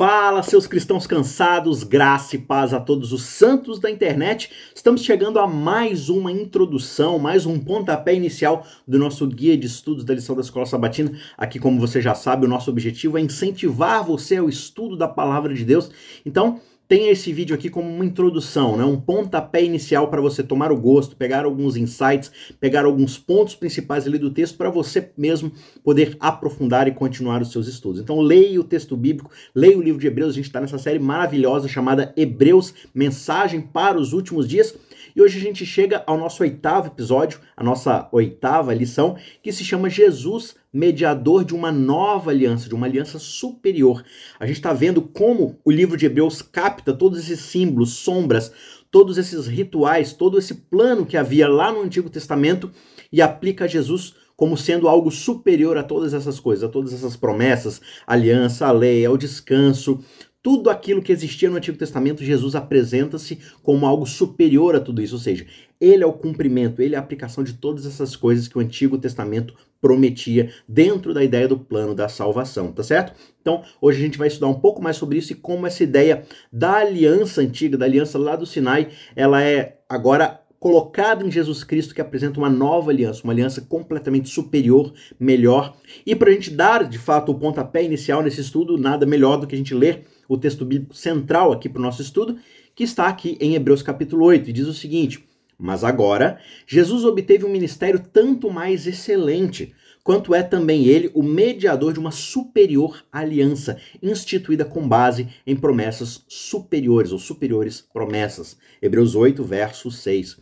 Fala, seus cristãos cansados, graça e paz a todos os santos da internet. Estamos chegando a mais uma introdução, mais um pontapé inicial do nosso guia de estudos da lição da Escola Sabatina. Aqui, como você já sabe, o nosso objetivo é incentivar você ao estudo da palavra de Deus. Então, tenha esse vídeo aqui como uma introdução, né? um pontapé inicial para você tomar o gosto, pegar alguns insights, pegar alguns pontos principais ali do texto para você mesmo poder aprofundar e continuar os seus estudos. Então leia o texto bíblico, leia o livro de Hebreus, a gente está nessa série maravilhosa chamada Hebreus, Mensagem para os Últimos Dias. E hoje a gente chega ao nosso oitavo episódio, a nossa oitava lição, que se chama Jesus, mediador de uma nova aliança, de uma aliança superior. A gente está vendo como o livro de Hebreus capta todos esses símbolos, sombras, todos esses rituais, todo esse plano que havia lá no Antigo Testamento e aplica a Jesus como sendo algo superior a todas essas coisas, a todas essas promessas, aliança, a lei, ao descanso, tudo aquilo que existia no Antigo Testamento, Jesus apresenta-se como algo superior a tudo isso, ou seja, ele é o cumprimento, ele é a aplicação de todas essas coisas que o Antigo Testamento prometia dentro da ideia do plano da salvação, tá certo? Então, hoje a gente vai estudar um pouco mais sobre isso e como essa ideia da aliança antiga, da aliança lá do Sinai, ela é agora colocado em Jesus Cristo que apresenta uma nova aliança, uma aliança completamente superior, melhor. E para a gente dar de fato o pontapé inicial nesse estudo, nada melhor do que a gente ler o texto bíblico central aqui para o nosso estudo, que está aqui em Hebreus capítulo 8, e diz o seguinte: Mas agora Jesus obteve um ministério tanto mais excelente, quanto é também ele o mediador de uma superior aliança, instituída com base em promessas superiores, ou superiores promessas. Hebreus 8, verso 6.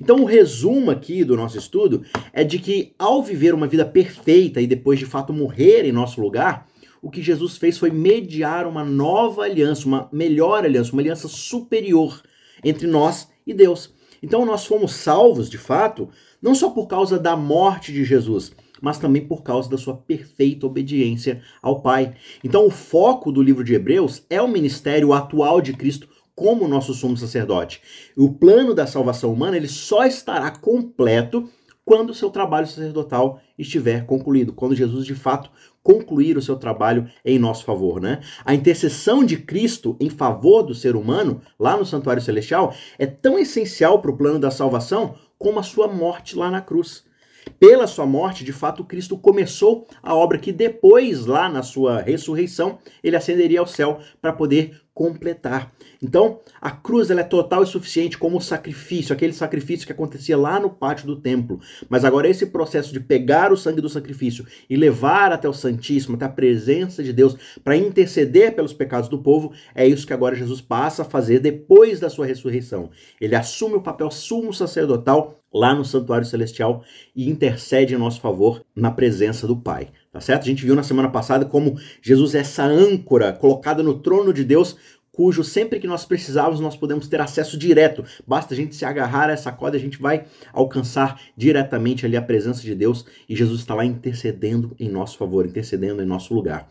Então, o resumo aqui do nosso estudo é de que, ao viver uma vida perfeita e depois de fato morrer em nosso lugar, o que Jesus fez foi mediar uma nova aliança, uma melhor aliança, uma aliança superior entre nós e Deus. Então, nós fomos salvos, de fato, não só por causa da morte de Jesus, mas também por causa da sua perfeita obediência ao Pai. Então, o foco do livro de Hebreus é o ministério atual de Cristo como nosso sumo sacerdote. O plano da salvação humana ele só estará completo quando o seu trabalho sacerdotal estiver concluído, quando Jesus de fato concluir o seu trabalho em nosso favor, né? A intercessão de Cristo em favor do ser humano lá no santuário celestial é tão essencial para o plano da salvação como a sua morte lá na cruz. Pela sua morte, de fato, Cristo começou a obra que depois, lá na sua ressurreição, ele ascenderia ao céu para poder completar. Então, a cruz ela é total e suficiente como sacrifício, aquele sacrifício que acontecia lá no pátio do templo. Mas agora esse processo de pegar o sangue do sacrifício e levar até o Santíssimo, até a presença de Deus, para interceder pelos pecados do povo, é isso que agora Jesus passa a fazer depois da sua ressurreição. Ele assume o papel sumo sacerdotal lá no santuário celestial e intercede em nosso favor na presença do Pai. Tá certo? A gente viu na semana passada como Jesus é essa âncora colocada no trono de Deus cujo sempre que nós precisarmos nós podemos ter acesso direto. Basta a gente se agarrar a essa corda, a gente vai alcançar diretamente ali a presença de Deus e Jesus está lá intercedendo em nosso favor, intercedendo em nosso lugar.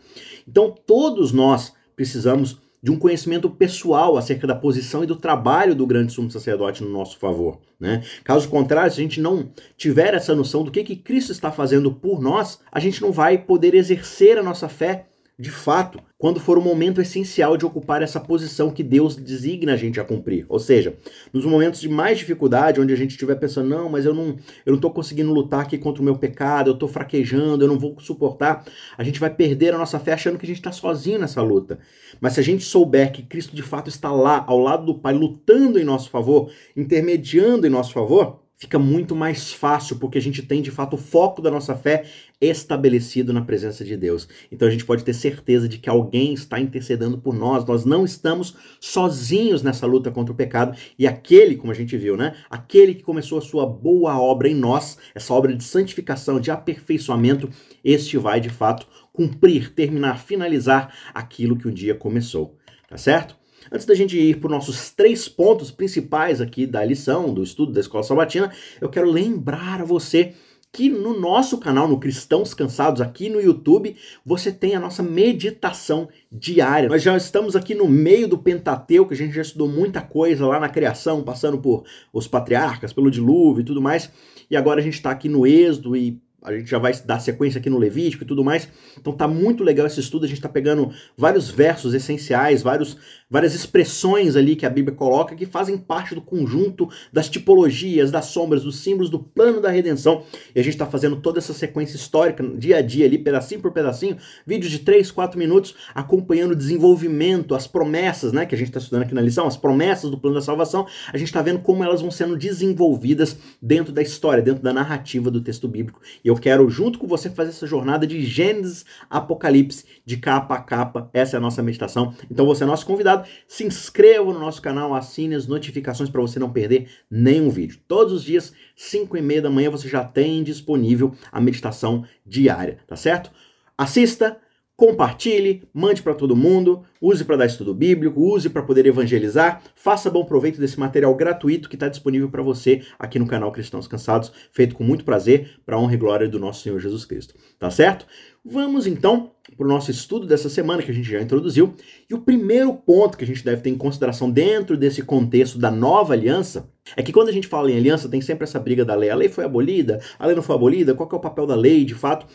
Então todos nós precisamos de um conhecimento pessoal acerca da posição e do trabalho do grande sumo sacerdote no nosso favor. Né? Caso contrário, se a gente não tiver essa noção do que, que Cristo está fazendo por nós, a gente não vai poder exercer a nossa fé de fato, quando for o momento essencial de ocupar essa posição que Deus designa a gente a cumprir. Ou seja, nos momentos de mais dificuldade, onde a gente estiver pensando, não, mas eu não, eu não tô conseguindo lutar aqui contra o meu pecado, eu tô fraquejando, eu não vou suportar, a gente vai perder a nossa fé achando que a gente está sozinho nessa luta. Mas se a gente souber que Cristo de fato está lá, ao lado do Pai, lutando em nosso favor, intermediando em nosso favor, fica muito mais fácil, porque a gente tem de fato o foco da nossa fé estabelecido na presença de Deus. Então a gente pode ter certeza de que alguém está intercedendo por nós, nós não estamos sozinhos nessa luta contra o pecado, e aquele, como a gente viu, né? Aquele que começou a sua boa obra em nós, essa obra de santificação, de aperfeiçoamento, este vai de fato cumprir, terminar, finalizar aquilo que um dia começou. Tá certo? Antes da gente ir para os nossos três pontos principais aqui da lição, do estudo da Escola Sabatina, eu quero lembrar a você que no nosso canal, no Cristãos Cansados, aqui no YouTube, você tem a nossa meditação diária. Nós já estamos aqui no meio do Pentateuco, a gente já estudou muita coisa lá na criação, passando por os patriarcas, pelo dilúvio e tudo mais, e agora a gente está aqui no Êxodo e a gente já vai dar sequência aqui no Levítico e tudo mais. Então tá muito legal esse estudo, a gente tá pegando vários versos essenciais, vários, várias expressões ali que a Bíblia coloca que fazem parte do conjunto das tipologias, das sombras, dos símbolos do plano da redenção. E a gente tá fazendo toda essa sequência histórica, dia a dia ali, pedacinho por pedacinho, vídeos de 3, 4 minutos, acompanhando o desenvolvimento, as promessas, né, que a gente tá estudando aqui na lição, as promessas do plano da salvação, a gente tá vendo como elas vão sendo desenvolvidas dentro da história, dentro da narrativa do texto bíblico. E eu quero, junto com você, fazer essa jornada de Gênesis Apocalipse, de capa a capa. Essa é a nossa meditação. Então você é nosso convidado. Se inscreva no nosso canal, assine as notificações para você não perder nenhum vídeo. Todos os dias, 5 e meia da manhã, você já tem disponível a meditação diária, tá certo? Assista, Compartilhe, mande para todo mundo, use para dar estudo bíblico, use para poder evangelizar, faça bom proveito desse material gratuito que está disponível para você aqui no canal Cristãos Cansados, feito com muito prazer para honra e glória do nosso Senhor Jesus Cristo. Tá certo? Vamos então para o nosso estudo dessa semana que a gente já introduziu. E o primeiro ponto que a gente deve ter em consideração dentro desse contexto da nova aliança é que quando a gente fala em aliança tem sempre essa briga da lei. A lei foi abolida, a lei não foi abolida, qual é o papel da lei de fato?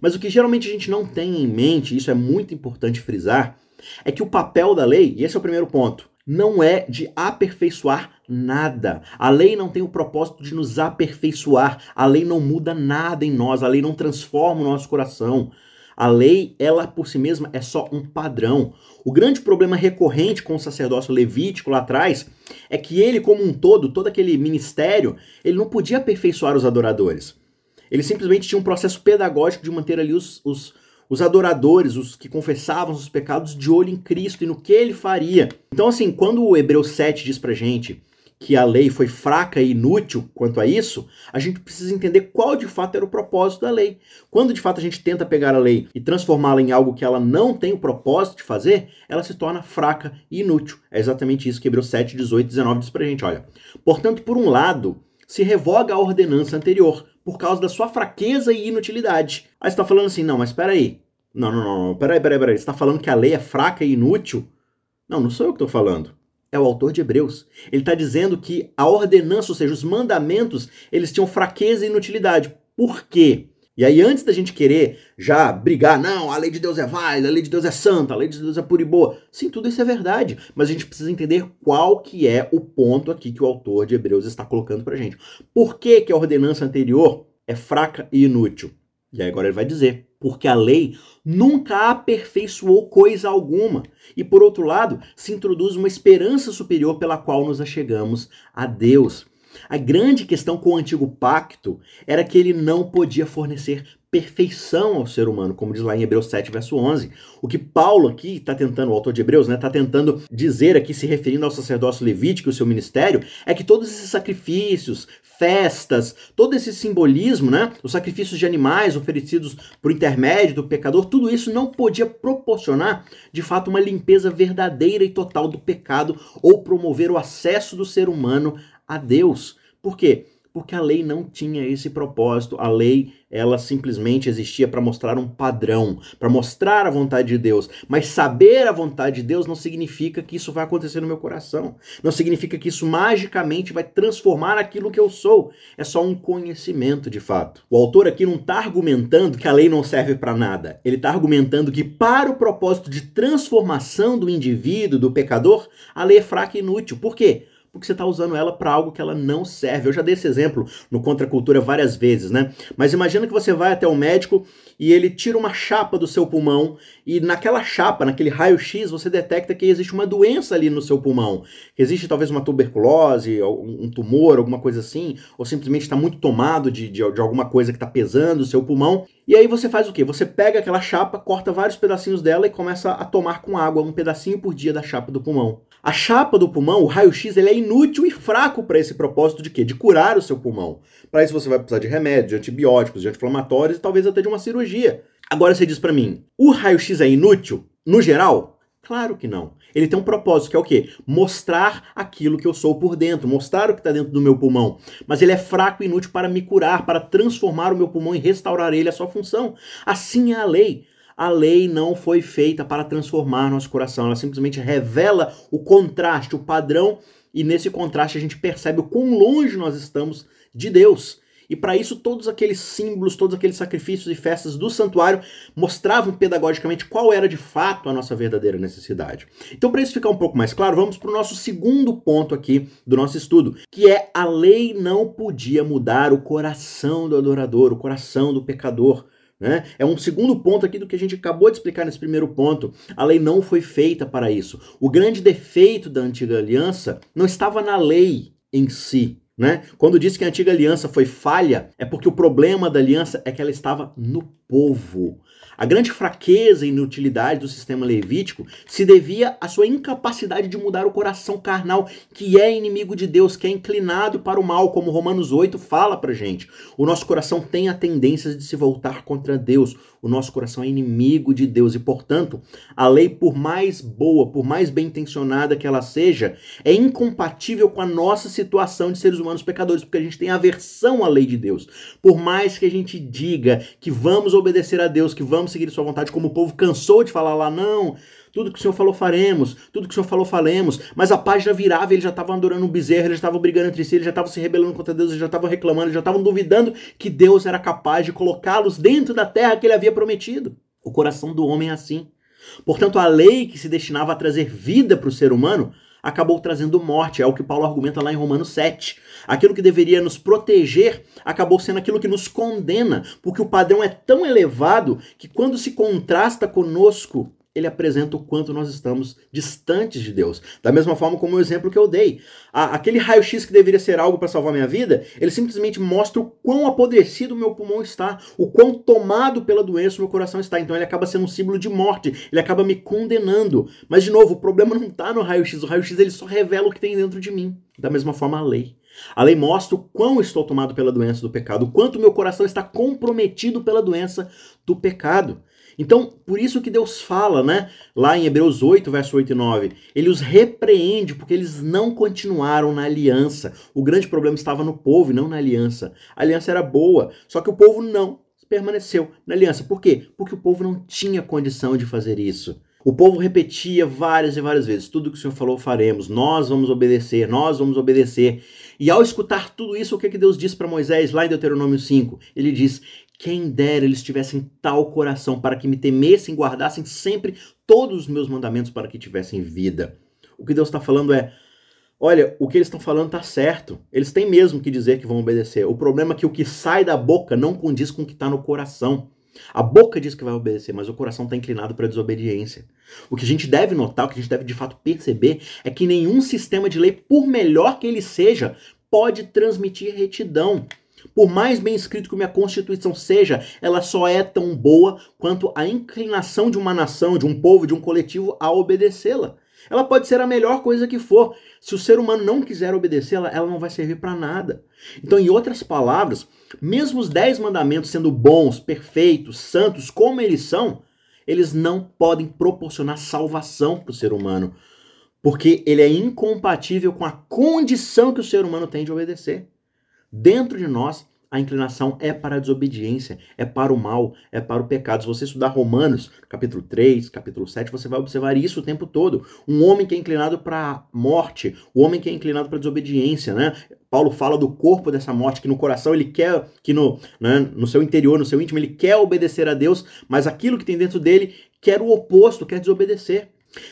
Mas o que geralmente a gente não tem em mente, isso é muito importante frisar, é que o papel da lei, e esse é o primeiro ponto, não é de aperfeiçoar nada. A lei não tem o propósito de nos aperfeiçoar. A lei não muda nada em nós. A lei não transforma o nosso coração. A lei, ela por si mesma, é só um padrão. O grande problema recorrente com o sacerdócio levítico lá atrás é que ele, como um todo, todo aquele ministério, ele não podia aperfeiçoar os adoradores. Ele simplesmente tinha um processo pedagógico de manter ali os, os, os adoradores, os que confessavam os pecados, de olho em Cristo e no que ele faria. Então, assim, quando o Hebreus 7 diz pra gente que a lei foi fraca e inútil quanto a isso, a gente precisa entender qual de fato era o propósito da lei. Quando de fato a gente tenta pegar a lei e transformá-la em algo que ela não tem o propósito de fazer, ela se torna fraca e inútil. É exatamente isso que Hebreus 7, 18 e 19 diz pra gente, olha. Portanto, por um lado, se revoga a ordenança anterior, por causa da sua fraqueza e inutilidade. Aí você está falando assim, não, mas espera aí. Não, não, não, peraí, peraí, peraí. Você está falando que a lei é fraca e inútil? Não, não sou eu que estou falando. É o autor de Hebreus. Ele está dizendo que a ordenança, ou seja, os mandamentos, eles tinham fraqueza e inutilidade. Por quê? E aí, antes da gente querer já brigar, não, a lei de Deus é válida, a lei de Deus é santa, a lei de Deus é pura e boa. Sim, tudo isso é verdade. Mas a gente precisa entender qual que é o ponto aqui que o autor de Hebreus está colocando pra gente. Por que, que a ordenança anterior é fraca e inútil? E aí agora ele vai dizer, porque a lei nunca aperfeiçoou coisa alguma. E por outro lado, se introduz uma esperança superior pela qual nos achegamos a Deus. A grande questão com o antigo pacto era que ele não podia fornecer perfeição ao ser humano, como diz lá em Hebreus 7, verso 11. O que Paulo aqui está tentando, o autor de Hebreus, está né, tá tentando dizer aqui, se referindo ao sacerdócio levítico e o seu ministério, é que todos esses sacrifícios, festas, todo esse simbolismo, né, os sacrifícios de animais oferecidos por intermédio do pecador, tudo isso não podia proporcionar, de fato, uma limpeza verdadeira e total do pecado ou promover o acesso do ser humano a Deus. Por quê? Porque a lei não tinha esse propósito. A lei, ela simplesmente existia para mostrar um padrão, para mostrar a vontade de Deus. Mas saber a vontade de Deus não significa que isso vai acontecer no meu coração. Não significa que isso magicamente vai transformar aquilo que eu sou. É só um conhecimento de fato. O autor aqui não está argumentando que a lei não serve para nada. Ele está argumentando que para o propósito de transformação do indivíduo, do pecador, a lei é fraca e inútil. Por quê? Porque você está usando ela para algo que ela não serve. Eu já dei esse exemplo no Contra a Cultura várias vezes, né? Mas imagina que você vai até o médico e ele tira uma chapa do seu pulmão e naquela chapa, naquele raio-x, você detecta que existe uma doença ali no seu pulmão. Existe talvez uma tuberculose, um tumor, alguma coisa assim, ou simplesmente está muito tomado de, de, de alguma coisa que está pesando o seu pulmão. E aí você faz o quê? Você pega aquela chapa, corta vários pedacinhos dela e começa a tomar com água um pedacinho por dia da chapa do pulmão. A chapa do pulmão, o raio-x, ele é inútil e fraco para esse propósito de quê? De curar o seu pulmão. Para isso você vai precisar de remédios, de antibióticos, de anti-inflamatórios e talvez até de uma cirurgia. Agora você diz para mim, o raio-x é inútil no geral? Claro que não. Ele tem um propósito, que é o quê? Mostrar aquilo que eu sou por dentro, mostrar o que está dentro do meu pulmão. Mas ele é fraco e inútil para me curar, para transformar o meu pulmão e restaurar ele a sua função. Assim é a lei a lei não foi feita para transformar nosso coração, ela simplesmente revela o contraste, o padrão, e nesse contraste a gente percebe o quão longe nós estamos de Deus. E para isso, todos aqueles símbolos, todos aqueles sacrifícios e festas do santuário mostravam pedagogicamente qual era de fato a nossa verdadeira necessidade. Então, para isso ficar um pouco mais claro, vamos para o nosso segundo ponto aqui do nosso estudo, que é a lei não podia mudar o coração do adorador, o coração do pecador. Né? É um segundo ponto aqui do que a gente acabou de explicar nesse primeiro ponto. A lei não foi feita para isso. O grande defeito da antiga aliança não estava na lei em si, né? Quando diz que a antiga aliança foi falha, é porque o problema da aliança é que ela estava no povo. A grande fraqueza e inutilidade do sistema levítico se devia à sua incapacidade de mudar o coração carnal, que é inimigo de Deus, que é inclinado para o mal, como Romanos 8 fala pra gente. O nosso coração tem a tendência de se voltar contra Deus. O nosso coração é inimigo de Deus e, portanto, a lei, por mais boa, por mais bem intencionada que ela seja, é incompatível com a nossa situação de seres humanos pecadores, porque a gente tem aversão à lei de Deus. Por mais que a gente diga que vamos obedecer a Deus, que vamos seguir sua vontade, como o povo cansou de falar lá, não, tudo que o Senhor falou faremos, tudo que o Senhor falou faremos. Mas a página virava, eles já estavam adorando um bezerro, eles estavam brigando entre si, eles já estavam se rebelando contra Deus, eles já estavam reclamando, eles já estavam duvidando que Deus era capaz de colocá-los dentro da terra que ele havia prometido. O coração do homem é assim. Portanto, a lei que se destinava a trazer vida para o ser humano acabou trazendo morte, é o que Paulo argumenta lá em Romanos 7. Aquilo que deveria nos proteger acabou sendo aquilo que nos condena, porque o padrão é tão elevado que quando se contrasta conosco, ele apresenta o quanto nós estamos distantes de Deus. Da mesma forma como o exemplo que eu dei. aquele raio-x que deveria ser algo para salvar minha vida, ele simplesmente mostra o quão apodrecido o meu pulmão está, o quão tomado pela doença o meu coração está. Então ele acaba sendo um símbolo de morte, ele acaba me condenando. Mas, de novo, o problema não está no raio-x. O raio-x ele só revela o que tem dentro de mim. Da mesma forma, a lei. A lei mostra o quão estou tomado pela doença do pecado, o quanto meu coração está comprometido pela doença do pecado. Então, por isso que Deus fala, né, lá em Hebreus 8, verso 8 e 9, ele os repreende porque eles não continuaram na aliança. O grande problema estava no povo e não na aliança. A aliança era boa, só que o povo não permaneceu na aliança. Por quê? Porque o povo não tinha condição de fazer isso. O povo repetia várias e várias vezes: tudo que o Senhor falou faremos, nós vamos obedecer, nós vamos obedecer. E ao escutar tudo isso, o que, é que Deus diz para Moisés lá em Deuteronômio 5? Ele diz: Quem dera eles tivessem tal coração para que me temessem, guardassem sempre todos os meus mandamentos para que tivessem vida. O que Deus está falando é: Olha, o que eles estão falando está certo. Eles têm mesmo que dizer que vão obedecer. O problema é que o que sai da boca não condiz com o que está no coração. A boca diz que vai obedecer, mas o coração está inclinado para a desobediência. O que a gente deve notar, o que a gente deve de fato perceber, é que nenhum sistema de lei, por melhor que ele seja, pode transmitir retidão. Por mais bem escrito que minha Constituição seja, ela só é tão boa quanto a inclinação de uma nação, de um povo, de um coletivo a obedecê-la. Ela pode ser a melhor coisa que for. Se o ser humano não quiser obedecê-la, ela não vai servir para nada. Então, em outras palavras, mesmo os dez mandamentos sendo bons, perfeitos, santos, como eles são, eles não podem proporcionar salvação para o ser humano, porque ele é incompatível com a condição que o ser humano tem de obedecer. Dentro de nós a inclinação é para a desobediência, é para o mal, é para o pecado. Se você estudar Romanos, capítulo 3, capítulo 7, você vai observar isso o tempo todo. Um homem que é inclinado para a morte, o um homem que é inclinado para a desobediência, né? Paulo fala do corpo dessa morte, que no coração ele quer, que no, né, no seu interior, no seu íntimo, ele quer obedecer a Deus, mas aquilo que tem dentro dele quer o oposto, quer desobedecer.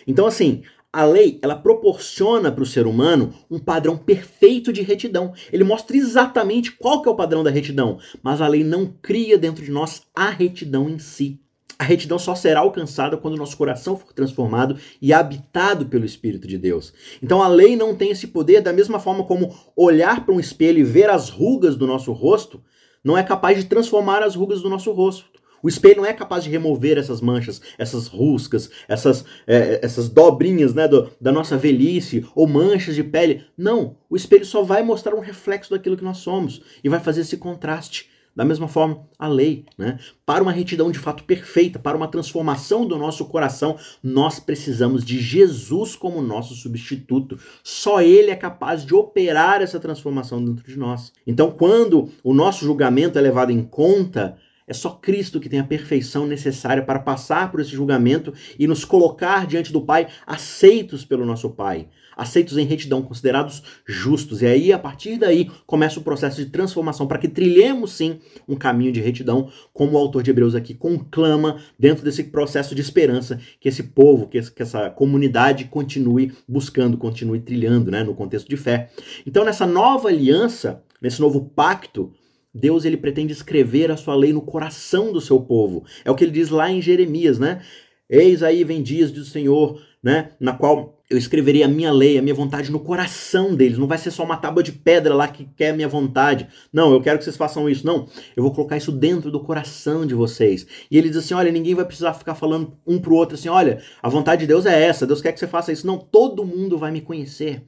Então, assim, a lei, ela proporciona para o ser humano um padrão perfeito de retidão. Ele mostra exatamente qual que é o padrão da retidão, mas a lei não cria dentro de nós a retidão em si. A retidão só será alcançada quando o nosso coração for transformado e habitado pelo Espírito de Deus. Então a lei não tem esse poder, da mesma forma como olhar para um espelho e ver as rugas do nosso rosto, não é capaz de transformar as rugas do nosso rosto. O espelho não é capaz de remover essas manchas, essas ruscas, essas, é, essas dobrinhas né, do, da nossa velhice ou manchas de pele. Não, o espelho só vai mostrar um reflexo daquilo que nós somos e vai fazer esse contraste. Da mesma forma, a lei, né? Para uma retidão de fato perfeita, para uma transformação do nosso coração, nós precisamos de Jesus como nosso substituto. Só Ele é capaz de operar essa transformação dentro de nós. Então, quando o nosso julgamento é levado em conta, É só Cristo que tem a perfeição necessária para passar por esse julgamento e nos colocar diante do Pai aceitos pelo nosso Pai, aceitos em retidão, considerados justos. E aí, a partir daí, começa o processo de transformação para que trilhemos sim um caminho de retidão, como o autor de Hebreus aqui conclama dentro desse processo de esperança que esse povo, que essa comunidade continue buscando, continue trilhando, né, no contexto de fé. Então, nessa nova aliança, nesse novo pacto, Deus ele pretende escrever a sua lei no coração do seu povo. É o que ele diz lá em Jeremias, né? Eis aí vem dias do Senhor, né? Na qual eu escreverei a minha lei, a minha vontade no coração deles. Não vai ser só uma tábua de pedra lá que quer a minha vontade. Não, eu quero que vocês façam isso. Não, eu vou colocar isso dentro do coração de vocês. E ele diz assim: olha, ninguém vai precisar ficar falando um pro outro assim: olha, a vontade de Deus é essa, Deus quer que você faça isso. Não, todo mundo vai me conhecer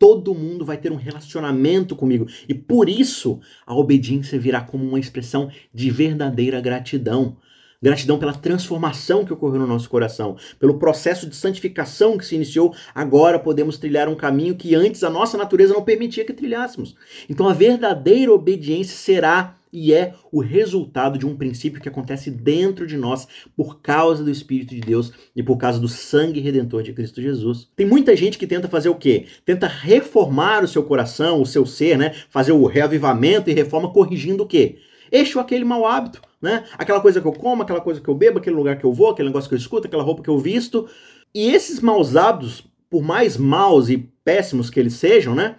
todo mundo vai ter um relacionamento comigo. E por isso a obediência virá como uma expressão de verdadeira gratidão. Gratidão pela transformação que ocorreu no nosso coração, pelo processo de santificação que se iniciou. Agora podemos trilhar um caminho que antes a nossa natureza não permitia que trilhássemos. Então a verdadeira obediência será e é o resultado de um princípio que acontece dentro de nós por causa do Espírito de Deus e por causa do sangue redentor de Cristo Jesus. Tem muita gente que tenta fazer o quê? Tenta reformar o seu coração, o seu ser, né? Fazer o reavivamento e reforma corrigindo o quê? Este ou aquele mau hábito, né? Aquela coisa que eu como, aquela coisa que eu bebo, aquele lugar que eu vou, aquele negócio que eu escuto, aquela roupa que eu visto. E esses maus hábitos, por mais maus e péssimos que eles sejam, né?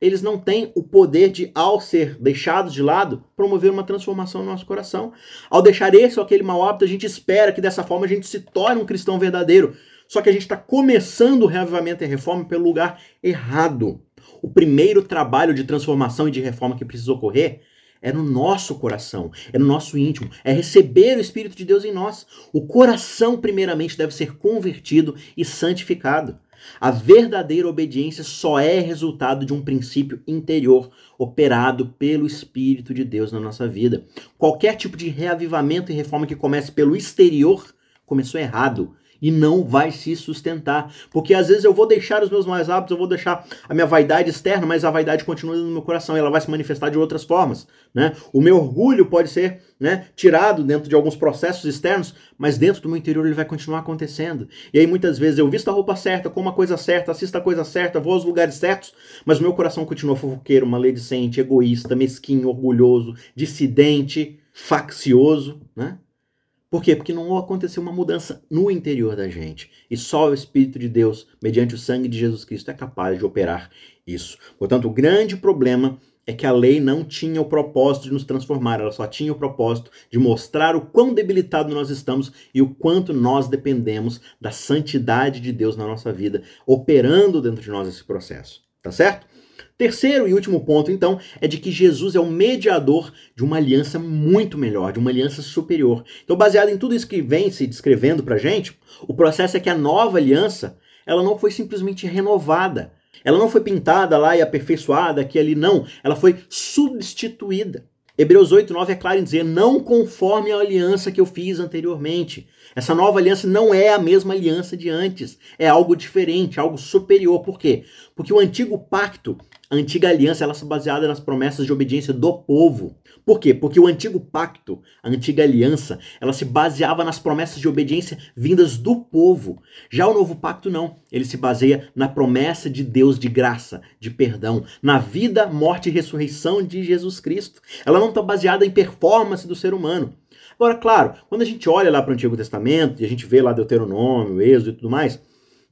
eles não têm o poder de, ao ser deixados de lado, promover uma transformação no nosso coração. Ao deixar esse ou aquele mau hábito, a gente espera que dessa forma a gente se torne um cristão verdadeiro. Só que a gente está começando o reavivamento e a reforma pelo lugar errado. O primeiro trabalho de transformação e de reforma que precisa ocorrer é no nosso coração, é no nosso íntimo, é receber o Espírito de Deus em nós. O coração, primeiramente, deve ser convertido e santificado. A verdadeira obediência só é resultado de um princípio interior operado pelo Espírito de Deus na nossa vida. Qualquer tipo de reavivamento e reforma que comece pelo exterior começou errado e não vai se sustentar. Porque às vezes eu vou deixar os meus mais hábitos, eu vou deixar a minha vaidade externa, mas a vaidade continua no meu coração e ela vai se manifestar de outras formas. Né? O meu orgulho pode ser né, tirado dentro de alguns processos externos, mas dentro do meu interior ele vai continuar acontecendo. E aí muitas vezes eu visto a roupa certa, como a coisa certa, assisto a coisa certa, vou aos lugares certos, mas o meu coração continua fofoqueiro, maledicente, egoísta, mesquinho, orgulhoso, dissidente, faccioso, né? Por quê? Porque não aconteceu uma mudança no interior da gente. E só o Espírito de Deus, mediante o sangue de Jesus Cristo, é capaz de operar isso. Portanto, o grande problema é que a lei não tinha o propósito de nos transformar, ela só tinha o propósito de mostrar o quão debilitado nós estamos e o quanto nós dependemos da santidade de Deus na nossa vida, operando dentro de nós esse processo. Tá certo? Terceiro e último ponto, então, é de que Jesus é o mediador de uma aliança muito melhor, de uma aliança superior. Então, baseado em tudo isso que vem se descrevendo para gente, o processo é que a nova aliança, ela não foi simplesmente renovada. Ela não foi pintada lá e aperfeiçoada aqui ali, não. Ela foi substituída. Hebreus 8, 9 é claro em dizer: não conforme a aliança que eu fiz anteriormente. Essa nova aliança não é a mesma aliança de antes. É algo diferente, algo superior. Por quê? Porque o antigo pacto a antiga aliança ela se baseada nas promessas de obediência do povo. Por quê? Porque o antigo pacto, a antiga aliança, ela se baseava nas promessas de obediência vindas do povo. Já o novo pacto não. Ele se baseia na promessa de Deus de graça, de perdão, na vida, morte e ressurreição de Jesus Cristo. Ela não está baseada em performance do ser humano. Agora, claro, quando a gente olha lá para o Antigo Testamento e a gente vê lá Deuteronômio, Êxodo e tudo mais,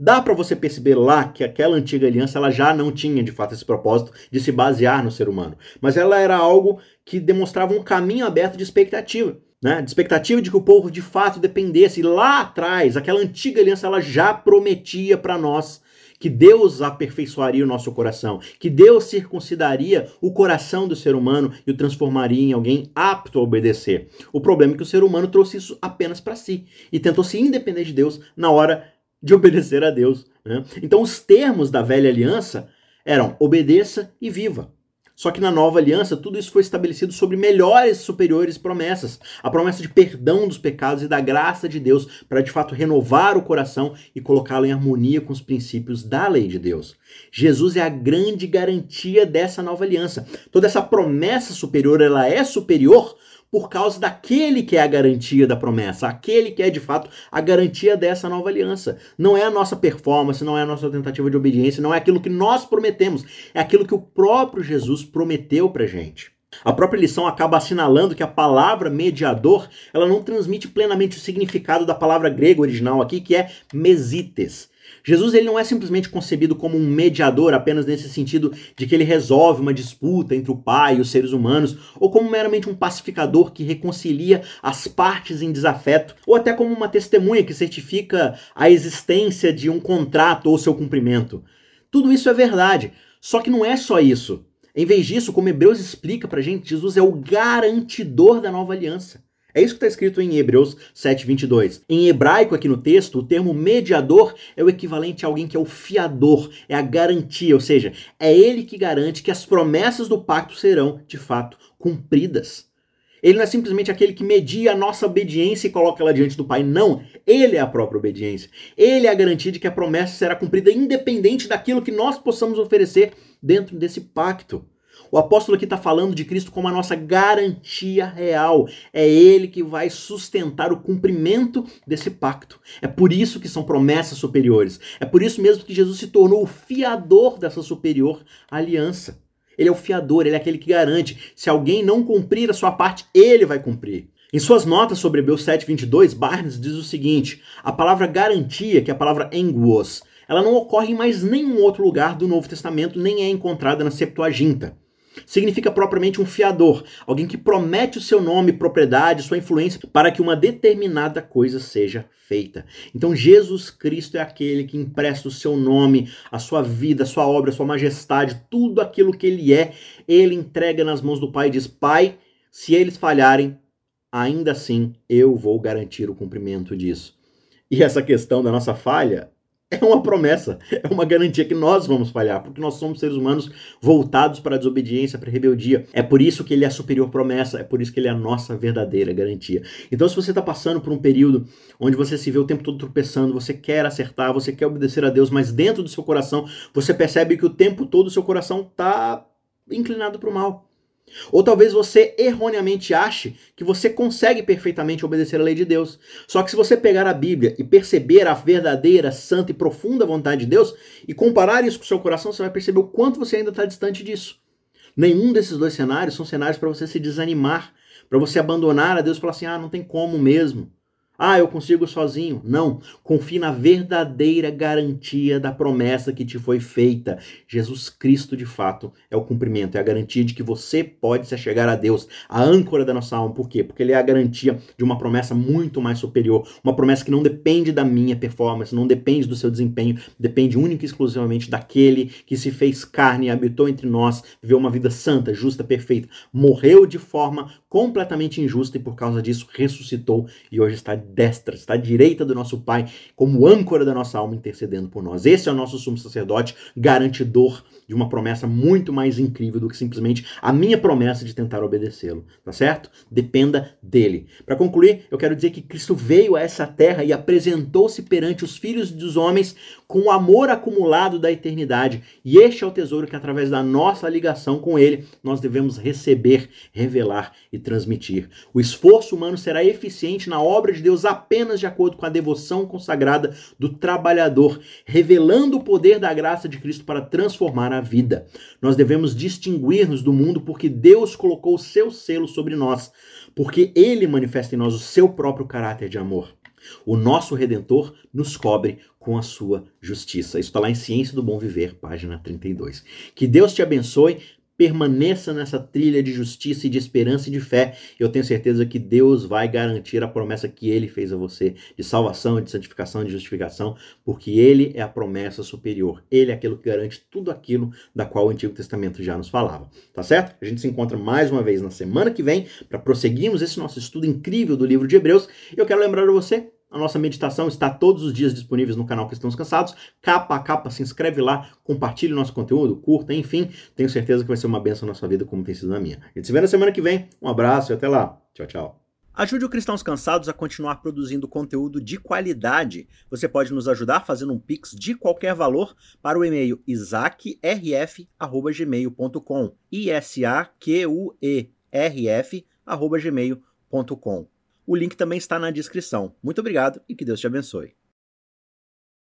Dá para você perceber lá que aquela antiga aliança ela já não tinha de fato esse propósito de se basear no ser humano, mas ela era algo que demonstrava um caminho aberto de expectativa. Né, de expectativa de que o povo de fato dependesse. E lá atrás, aquela antiga aliança ela já prometia para nós que Deus aperfeiçoaria o nosso coração, que Deus circuncidaria o coração do ser humano e o transformaria em alguém apto a obedecer. O problema é que o ser humano trouxe isso apenas para si e tentou se independer de Deus na hora de obedecer a Deus. Né? Então, os termos da velha aliança eram obedeça e viva. Só que na nova aliança, tudo isso foi estabelecido sobre melhores, superiores promessas. A promessa de perdão dos pecados e da graça de Deus para de fato renovar o coração e colocá-lo em harmonia com os princípios da lei de Deus. Jesus é a grande garantia dessa nova aliança. Toda essa promessa superior, ela é superior por causa daquele que é a garantia da promessa, aquele que é de fato a garantia dessa nova aliança. Não é a nossa performance, não é a nossa tentativa de obediência, não é aquilo que nós prometemos, é aquilo que o próprio Jesus prometeu pra gente. A própria lição acaba assinalando que a palavra mediador, ela não transmite plenamente o significado da palavra grega original aqui, que é mesites. Jesus ele não é simplesmente concebido como um mediador apenas nesse sentido de que ele resolve uma disputa entre o Pai e os seres humanos, ou como meramente um pacificador que reconcilia as partes em desafeto, ou até como uma testemunha que certifica a existência de um contrato ou seu cumprimento. Tudo isso é verdade, só que não é só isso. Em vez disso, como Hebreus explica pra gente, Jesus é o garantidor da nova aliança. É isso que está escrito em Hebreus 7,22. Em hebraico, aqui no texto, o termo mediador é o equivalente a alguém que é o fiador, é a garantia, ou seja, é ele que garante que as promessas do pacto serão, de fato, cumpridas. Ele não é simplesmente aquele que media a nossa obediência e coloca ela diante do Pai. Não, ele é a própria obediência. Ele é a garantia de que a promessa será cumprida independente daquilo que nós possamos oferecer dentro desse pacto. O apóstolo aqui está falando de Cristo como a nossa garantia real. É Ele que vai sustentar o cumprimento desse pacto. É por isso que são promessas superiores. É por isso mesmo que Jesus se tornou o fiador dessa superior aliança. Ele é o fiador, ele é aquele que garante. Se alguém não cumprir a sua parte, ele vai cumprir. Em suas notas sobre Hebreus 7:22, Barnes diz o seguinte: a palavra garantia, que é a palavra enguos, ela não ocorre em mais nenhum outro lugar do Novo Testamento, nem é encontrada na Septuaginta. Significa propriamente um fiador, alguém que promete o seu nome, propriedade, sua influência para que uma determinada coisa seja feita. Então Jesus Cristo é aquele que empresta o seu nome, a sua vida, a sua obra, a sua majestade, tudo aquilo que ele é, ele entrega nas mãos do Pai e diz: Pai, se eles falharem, ainda assim eu vou garantir o cumprimento disso. E essa questão da nossa falha é uma promessa, é uma garantia que nós vamos falhar, porque nós somos seres humanos voltados para a desobediência, para a rebeldia. É por isso que ele é a superior promessa, é por isso que ele é a nossa verdadeira garantia. Então, se você está passando por um período onde você se vê o tempo todo tropeçando, você quer acertar, você quer obedecer a Deus, mas dentro do seu coração você percebe que o tempo todo o seu coração está inclinado para o mal. Ou talvez você erroneamente ache que você consegue perfeitamente obedecer a lei de Deus. Só que se você pegar a Bíblia e perceber a verdadeira, santa e profunda vontade de Deus e comparar isso com o seu coração, você vai perceber o quanto você ainda está distante disso. Nenhum desses dois cenários são cenários para você se desanimar, para você abandonar a Deus e falar assim: ah, não tem como mesmo. Ah, eu consigo sozinho. Não. Confie na verdadeira garantia da promessa que te foi feita. Jesus Cristo, de fato, é o cumprimento, é a garantia de que você pode se chegar a Deus, a âncora da nossa alma. Por quê? Porque ele é a garantia de uma promessa muito mais superior, uma promessa que não depende da minha performance, não depende do seu desempenho, depende única e exclusivamente daquele que se fez carne e habitou entre nós, viveu uma vida santa, justa, perfeita, morreu de forma completamente injusta e por causa disso ressuscitou e hoje está destra, está à direita do nosso Pai, como âncora da nossa alma, intercedendo por nós. Esse é o nosso sumo sacerdote, garantidor de uma promessa muito mais incrível do que simplesmente a minha promessa de tentar obedecê-lo, tá certo? Dependa dele. Para concluir, eu quero dizer que Cristo veio a essa terra e apresentou-se perante os filhos dos homens com o amor acumulado da eternidade. E este é o tesouro que, através da nossa ligação com ele, nós devemos receber, revelar e transmitir. O esforço humano será eficiente na obra de Deus apenas de acordo com a devoção consagrada do trabalhador, revelando o poder da graça de Cristo para transformar a vida. Nós devemos distinguir-nos do mundo porque Deus colocou o seu selo sobre nós, porque ele manifesta em nós o seu próprio caráter de amor. O nosso redentor nos cobre com a sua justiça. Isso está lá em Ciência do Bom Viver, página 32. Que Deus te abençoe permaneça nessa trilha de justiça e de esperança e de fé. Eu tenho certeza que Deus vai garantir a promessa que ele fez a você de salvação, de santificação, de justificação, porque ele é a promessa superior. Ele é aquilo que garante tudo aquilo da qual o Antigo Testamento já nos falava. Tá certo? A gente se encontra mais uma vez na semana que vem para prosseguirmos esse nosso estudo incrível do livro de Hebreus. Eu quero lembrar a você a nossa meditação está todos os dias disponíveis no canal Cristãos Cansados. Capa a capa, se inscreve lá, compartilhe nosso conteúdo, curta, enfim. Tenho certeza que vai ser uma benção na sua vida, como tem sido na minha. A gente se vê na semana que vem. Um abraço e até lá. Tchau, tchau. Ajude o Cristãos Cansados a continuar produzindo conteúdo de qualidade. Você pode nos ajudar fazendo um pix de qualquer valor para o e-mail isaacrf.gmail.com. I-S-A-Q-U-E rf@gmail.com. O link também está na descrição. Muito obrigado e que Deus te abençoe.